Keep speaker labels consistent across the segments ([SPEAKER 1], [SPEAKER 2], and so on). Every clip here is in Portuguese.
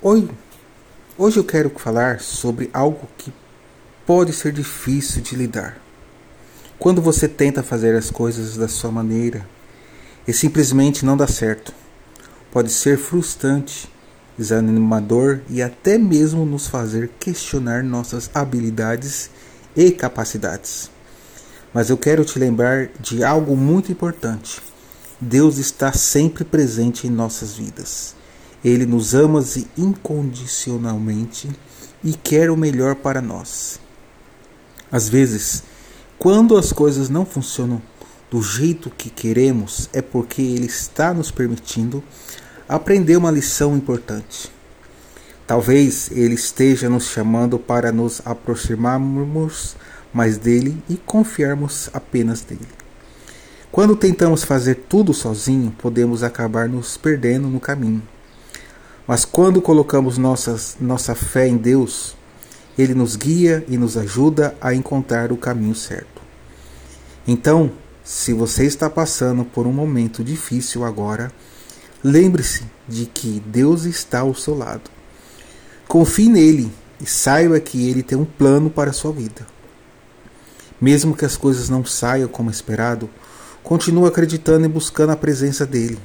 [SPEAKER 1] Oi, hoje eu quero falar sobre algo que pode ser difícil de lidar. Quando você tenta fazer as coisas da sua maneira e simplesmente não dá certo, pode ser frustrante, desanimador e até mesmo nos fazer questionar nossas habilidades e capacidades. Mas eu quero te lembrar de algo muito importante. Deus está sempre presente em nossas vidas. Ele nos ama incondicionalmente e quer o melhor para nós. Às vezes, quando as coisas não funcionam do jeito que queremos, é porque Ele está nos permitindo aprender uma lição importante. Talvez Ele esteja nos chamando para nos aproximarmos mais dele e confiarmos apenas nele. Quando tentamos fazer tudo sozinho, podemos acabar nos perdendo no caminho. Mas quando colocamos nossas, nossa fé em Deus, Ele nos guia e nos ajuda a encontrar o caminho certo. Então, se você está passando por um momento difícil agora, lembre-se de que Deus está ao seu lado. Confie nele e saiba que ele tem um plano para a sua vida. Mesmo que as coisas não saiam como esperado, continue acreditando e buscando a presença dele.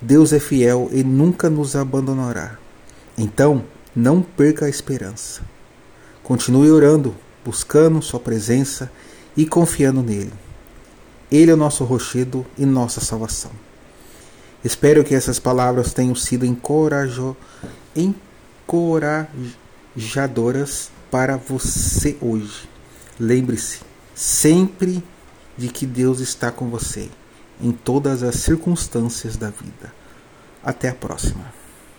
[SPEAKER 1] Deus é fiel e nunca nos abandonará. Então, não perca a esperança. Continue orando, buscando Sua presença e confiando nele. Ele é o nosso rochedo e nossa salvação. Espero que essas palavras tenham sido encorajo, encorajadoras para você hoje. Lembre-se sempre de que Deus está com você em todas as circunstâncias da vida. Até a próxima.